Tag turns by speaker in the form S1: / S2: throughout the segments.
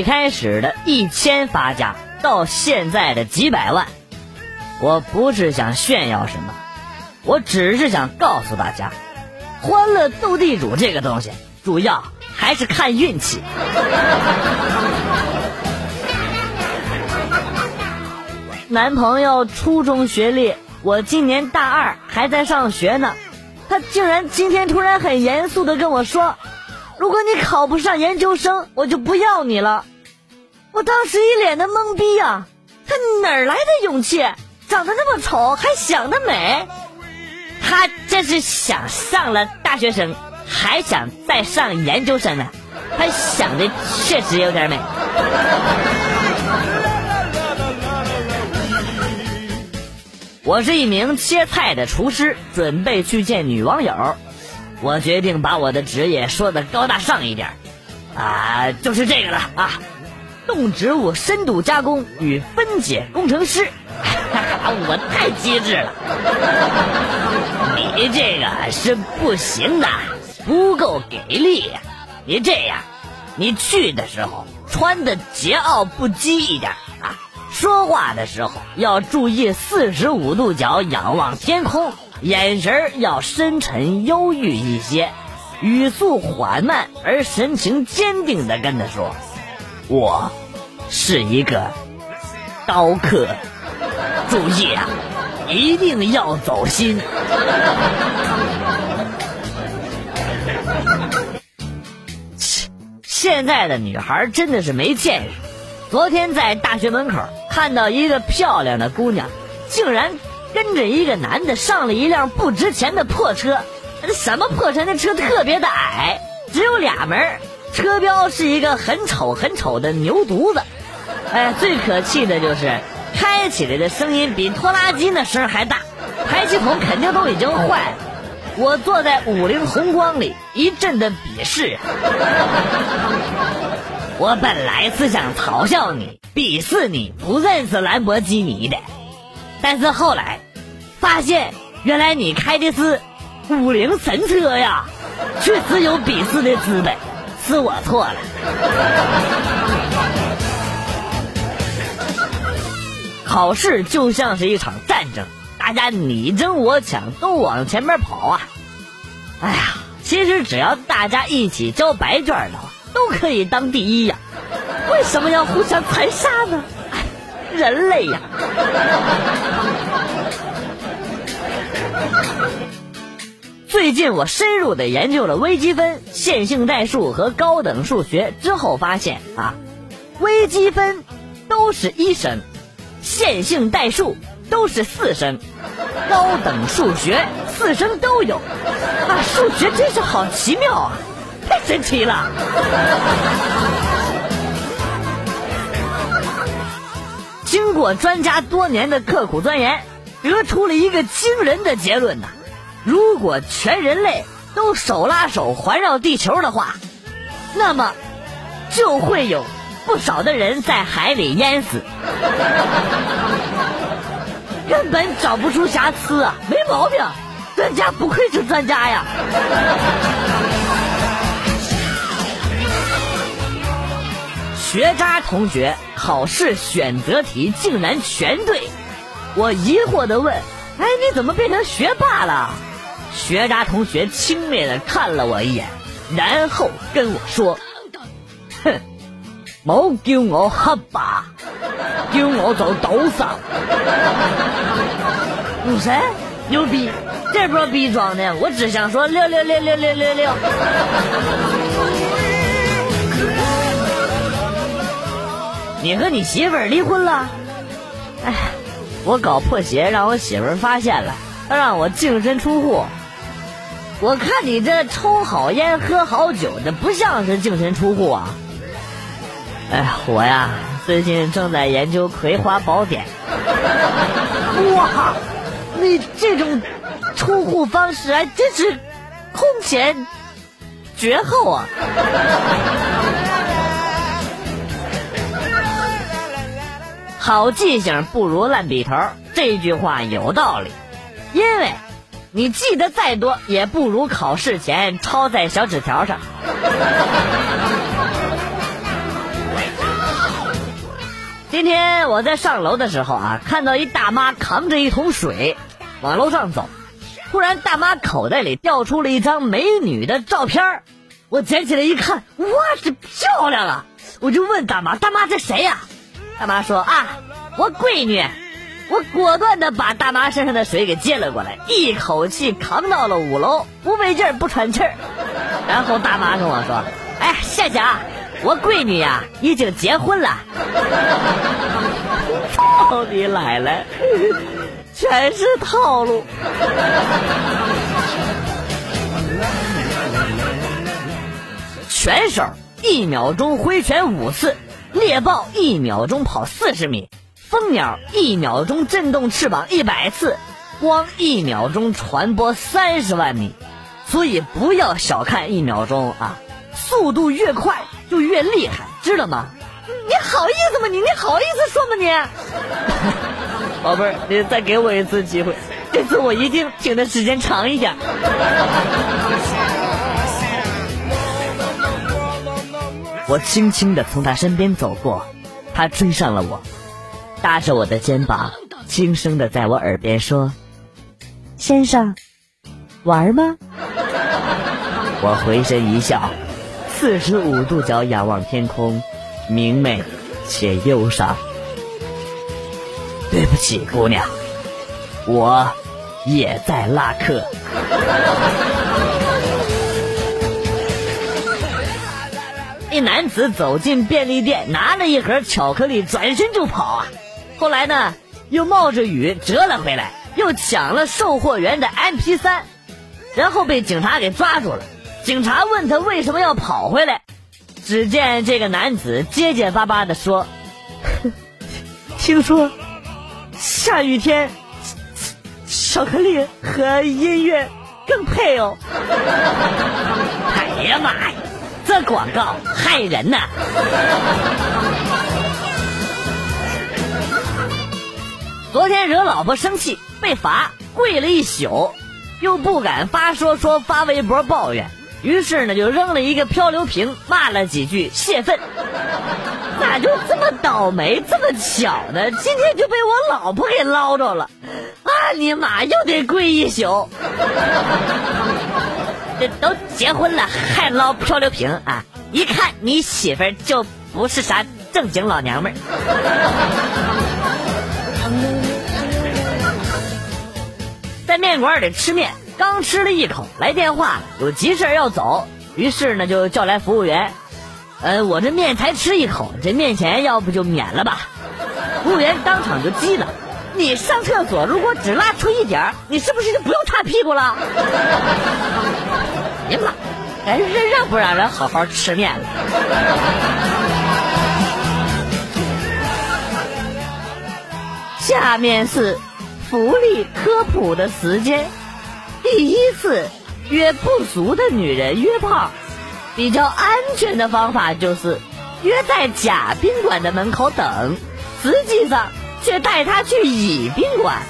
S1: 从最开始的一千发家，到现在的几百万，我不是想炫耀什么，我只是想告诉大家，欢乐斗地主这个东西，主要还是看运气。男朋友初中学历，我今年大二还在上学呢。他竟然今天突然很严肃的跟我说：“如果你考不上研究生，我就不要你了。”我当时一脸的懵逼呀，他哪儿来的勇气？长得那么丑，还想得美？他这是想上了大学生，还想再上研究生呢？他想的确实有点美。我是一名切菜的厨师，准备去见女网友。我决定把我的职业说的高大上一点，啊，就是这个了啊，动植物深度加工与分解工程师。我太机智了，你这个是不行的，不够给力。你这样，你去的时候穿的桀骜不羁一点啊。说话的时候要注意四十五度角仰望天空，眼神要深沉忧郁一些，语速缓慢而神情坚定的跟他说：“我是一个刀客，注意啊，一定要走心。”现在的女孩真的是没见识。昨天在大学门口看到一个漂亮的姑娘，竟然跟着一个男的上了一辆不值钱的破车。什么破车？那车特别的矮，只有俩门，车标是一个很丑很丑的牛犊子。哎，最可气的就是开起来的声音比拖拉机那声还大，排气筒肯定都已经坏了。我坐在五菱宏光里，一阵的鄙视。我本来是想嘲笑你、鄙视你不认识兰博基尼的，但是后来发现，原来你开的是五菱神车呀，确实有鄙视的资本，是我错了。考试就像是一场战争，大家你争我抢，都往前面跑啊！哎呀，其实只要大家一起交白卷的话。都可以当第一呀，为什么要互相残杀呢？人类呀！最近我深入的研究了微积分、线性代数和高等数学之后，发现啊，微积分都是一声，线性代数都是四声，高等数学四声都有。啊，数学真是好奇妙啊！太神奇了！经过专家多年的刻苦钻研，得出了一个惊人的结论呐：如果全人类都手拉手环绕地球的话，那么就会有不少的人在海里淹死，根本找不出瑕疵啊！没毛病，专家不愧是专家呀！学渣同学考试选择题竟然全对，我疑惑的问：“哎，你怎么变成学霸了？”学渣同学轻蔑的看了我一眼，然后跟我说：“哼，冇叫我黑吧，叫我做赌神。”赌神牛逼，这波逼装的，我只想说六六六六六六六。你和你媳妇儿离婚了？哎，我搞破鞋让我媳妇儿发现了，她让我净身出户。我看你这抽好烟喝好酒的，不像是净身出户啊。哎呀，我呀，最近正在研究《葵花宝典 》。哇，你这种出户方式还真是空前绝后啊！好记性不如烂笔头，这句话有道理。因为，你记得再多，也不如考试前抄在小纸条上。今天我在上楼的时候啊，看到一大妈扛着一桶水往楼上走，突然大妈口袋里掉出了一张美女的照片我捡起来一看，哇，这漂亮啊！我就问大妈：“大妈，这谁呀？”大妈说：“啊，我闺女。”我果断的把大妈身上的水给接了过来，一口气扛到了五楼，不费劲儿不喘气儿。然后大妈跟我说：“哎，谢谢啊，我闺女呀已经结婚了。”操你奶奶，全是套路！拳手一秒钟挥拳五次，猎豹一秒钟跑四十米。蜂鸟一秒钟震动翅膀一百次，光一秒钟传播三十万米，所以不要小看一秒钟啊！速度越快就越厉害，知道吗？你好意思吗？你你好意思说吗你？宝贝儿，你再给我一次机会，这次我一定听的时间长一点。我轻轻的从他身边走过，他追上了我。搭着我的肩膀，轻声的在我耳边说：“先生，玩吗？” 我回身一笑，四十五度角仰望天空，明媚且忧伤。对不起，姑娘，我也在拉客。一男子走进便利店，拿了一盒巧克力，转身就跑啊！后来呢，又冒着雨折了回来，又抢了售货员的 MP 三，然后被警察给抓住了。警察问他为什么要跑回来，只见这个男子结结巴巴的说：“ 听说下雨天巧克力和音乐更配哦。”哎呀妈呀，这广告害人呐！昨天惹老婆生气被罚跪了一宿，又不敢发说说发微博抱怨，于是呢就扔了一个漂流瓶，骂了几句泄愤。咋就这么倒霉，这么巧呢？今天就被我老婆给捞着了，啊你妈又得跪一宿。这都结婚了还捞漂流瓶啊？一看你媳妇就不是啥正经老娘们儿。在面馆里吃面，刚吃了一口，来电话了，有急事要走，于是呢就叫来服务员。呃，我这面才吃一口，这面钱要不就免了吧？服务员当场就急了：“你上厕所如果只拉出一点你是不是就不用擦屁股了？”哎呀妈！哎，让让不让人好好吃面了？下面是。福利科普的时间，第一次约不熟的女人约炮，比较安全的方法就是约在甲宾馆的门口等，实际上却带她去乙宾馆。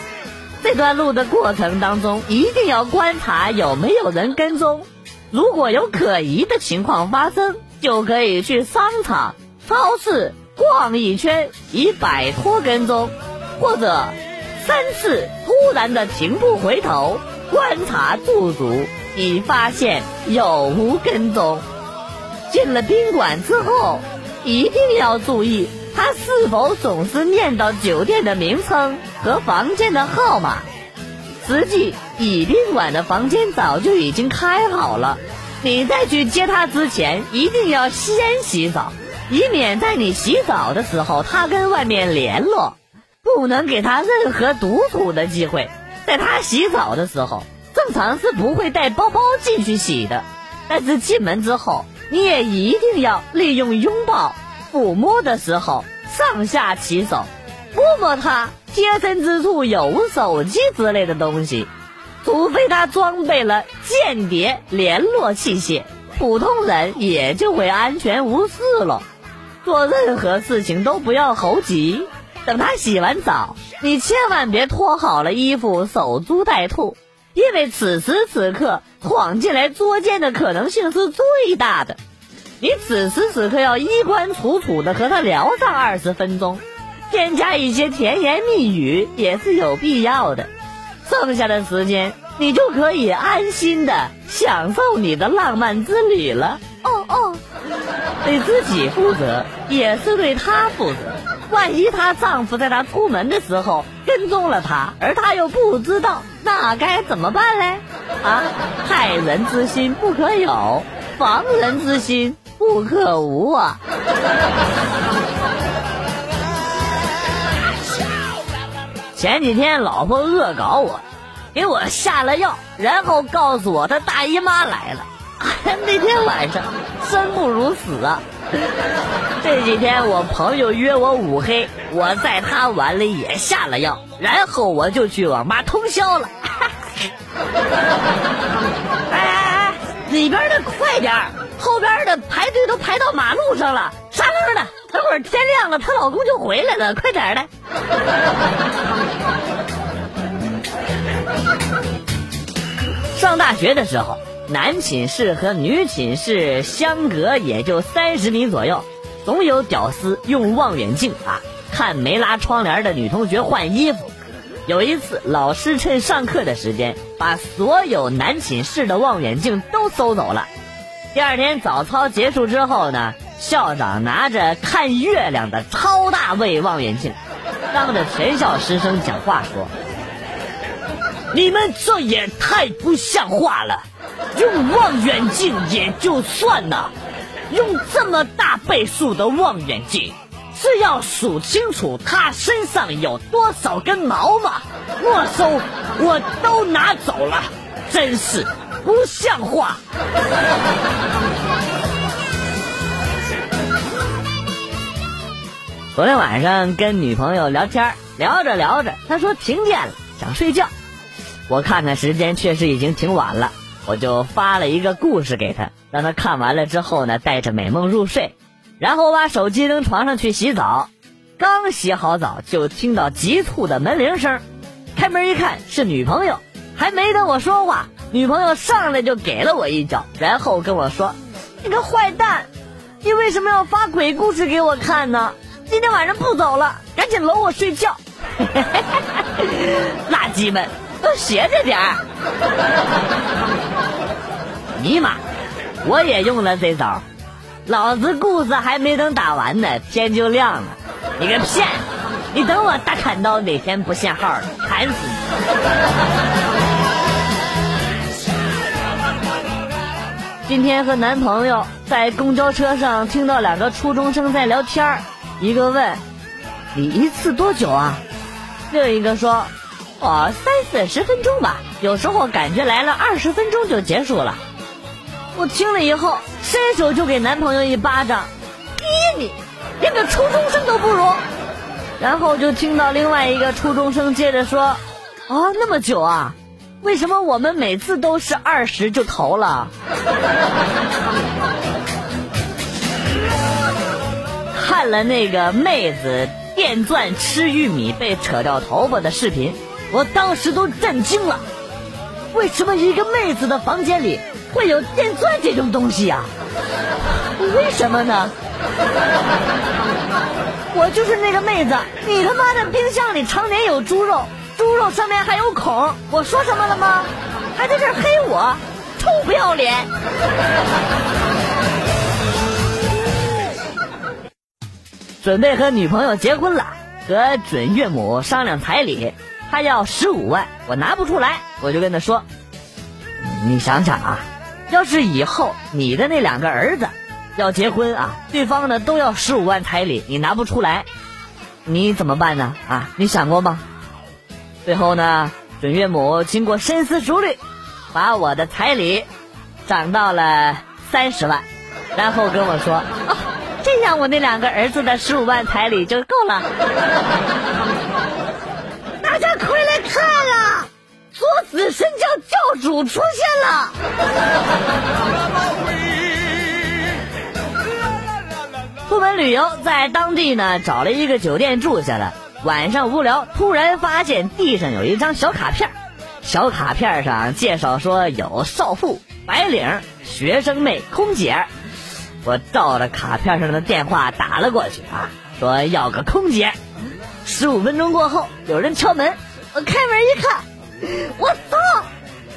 S1: 这段路的过程当中，一定要观察有没有人跟踪，如果有可疑的情况发生，就可以去商场、超市逛一圈，以摆脱跟踪，或者。三次突然的停步回头观察驻足，以发现有无跟踪。进了宾馆之后，一定要注意他是否总是念叨酒店的名称和房间的号码。实际乙宾馆的房间早就已经开好了，你在去接他之前，一定要先洗澡，以免在你洗澡的时候他跟外面联络。不能给他任何独处的机会，在他洗澡的时候，正常是不会带包包进去洗的。但是进门之后，你也一定要利用拥抱、抚摸的时候上下其手，摸摸他贴身之处有无手机之类的东西。除非他装备了间谍联络器械，普通人也就会安全无事了。做任何事情都不要猴急。等他洗完澡，你千万别脱好了衣服守株待兔，因为此时此刻闯进来捉奸的可能性是最大的。你此时此刻要衣冠楚楚的和他聊上二十分钟，添加一些甜言蜜语也是有必要的。剩下的时间，你就可以安心的享受你的浪漫之旅了。哦哦，对自己负责，也是对他负责。万一她丈夫在她出门的时候跟踪了她，而她又不知道，那该怎么办嘞？啊，害人之心不可有，防人之心不可无啊！前几天老婆恶搞我，给我下了药，然后告诉我她大姨妈来了。那天晚上生不如死啊！这几天我朋友约我五黑，我在他碗里也下了药，然后我就去网吧通宵了。哎哎哎，里边的快点后边的排队都排到马路上了，啥路的？等会儿天亮了，她老公就回来了，快点的。上大学的时候。男寝室和女寝室相隔也就三十米左右，总有屌丝用望远镜啊看没拉窗帘的女同学换衣服。有一次，老师趁上课的时间把所有男寝室的望远镜都搜走了。第二天早操结束之后呢，校长拿着看月亮的超大位望远镜，当着全校师生讲话说：“你们这也太不像话了。”用望远镜也就算了，用这么大倍数的望远镜，是要数清楚他身上有多少根毛吗？没收，我都拿走了，真是不像话。昨天晚上跟女朋友聊天，聊着聊着，她说停电了，想睡觉。我看看时间，确实已经挺晚了。我就发了一个故事给他，让他看完了之后呢，带着美梦入睡。然后我把手机扔床上去洗澡，刚洗好澡就听到急促的门铃声，开门一看是女朋友，还没等我说话，女朋友上来就给了我一脚，然后跟我说：“你个坏蛋，你为什么要发鬼故事给我看呢？今天晚上不走了，赶紧搂我睡觉。”垃圾们。都学着点儿！尼玛，我也用了这招，老子故事还没等打完呢，天就亮了。你个骗！你等我大砍刀哪天不限号了，砍死你！今天和男朋友在公交车上听到两个初中生在聊天一个问：“你一次多久啊？”另一个说。哦，三四十分钟吧，有时候感觉来了二十分钟就结束了。我听了以后，伸手就给男朋友一巴掌，逼你，连个初中生都不如。然后就听到另外一个初中生接着说：“啊，那么久啊？为什么我们每次都是二十就投了？” 看了那个妹子电钻吃玉米被扯掉头发的视频。我当时都震惊了，为什么一个妹子的房间里会有电钻这种东西啊？为什么呢？我就是那个妹子，你他妈的冰箱里常年有猪肉，猪肉上面还有孔，我说什么了吗？还在这黑我，臭不要脸！准备和女朋友结婚了，和准岳母商量彩礼。他要十五万，我拿不出来，我就跟他说：“你想想啊，要是以后你的那两个儿子要结婚啊，对方呢都要十五万彩礼，你拿不出来，你怎么办呢？啊，你想过吗？”最后呢，准岳母经过深思熟虑，把我的彩礼涨到了三十万，然后跟我说：“，这样我那两个儿子的十五万彩礼就够了。”我子神教教主出现了。出门旅游，在当地呢找了一个酒店住下了。晚上无聊，突然发现地上有一张小卡片，小卡片上介绍说有少妇、白领、学生妹、空姐。我照着卡片上的电话打了过去啊，说要个空姐。十五分钟过后，有人敲门，我开门一看，我操！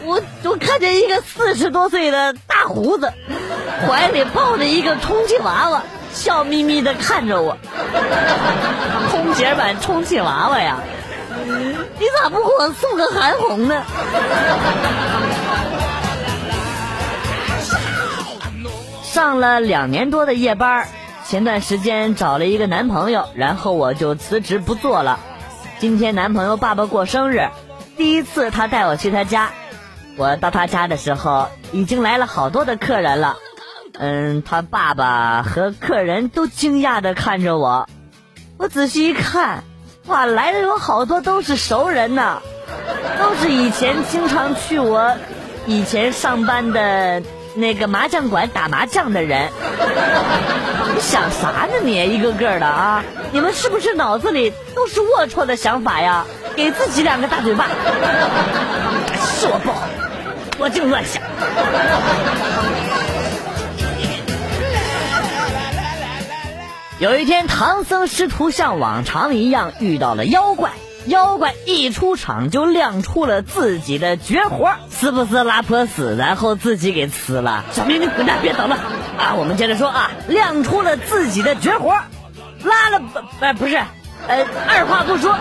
S1: 我我看见一个四十多岁的大胡子，怀里抱着一个充气娃娃，笑眯眯的看着我。空姐版充气娃娃呀，你咋不给我送个韩红呢？上了两年多的夜班，前段时间找了一个男朋友，然后我就辞职不做了。今天男朋友爸爸过生日，第一次他带我去他家。我到他家的时候，已经来了好多的客人了。嗯，他爸爸和客人都惊讶的看着我。我仔细一看，哇，来的有好多都是熟人呐，都是以前经常去我以前上班的那个麻将馆打麻将的人。你想啥呢？你一个个的啊！你们是不是脑子里都是龌龊的想法呀？给自己两个大嘴巴！是我不好。我净乱想。有一天，唐僧师徒像往常一样遇到了妖怪，妖怪一出场就亮出了自己的绝活，是不是拉泼死，然后自己给吃了。小明，你滚蛋，别捣乱啊！我们接着说啊，亮出了自己的绝活，拉了不不不是，呃，二话不说，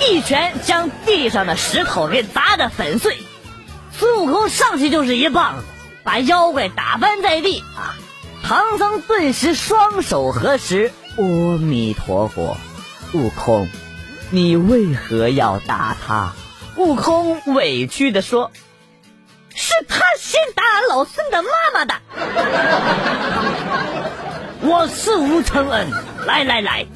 S1: 一拳将地上的石头给砸得粉碎。孙悟空上去就是一棒子，把妖怪打翻在地啊！唐僧顿时双手合十，阿弥陀佛。悟空，你为何要打他？悟空委屈的说：“是他先打老孙的妈妈的。我是吴承恩，来来来，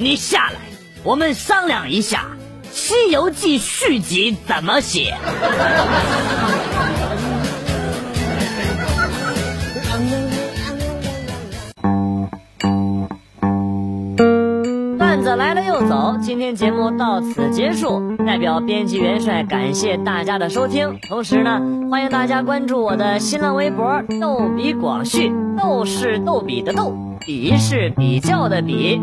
S1: 你下来，我们商量一下。”《西游记》续集怎么写？段子来了又走，今天节目到此结束。代表编辑元帅感谢大家的收听，同时呢，欢迎大家关注我的新浪微博“逗比广旭”，逗是逗比的逗，比是比较的比。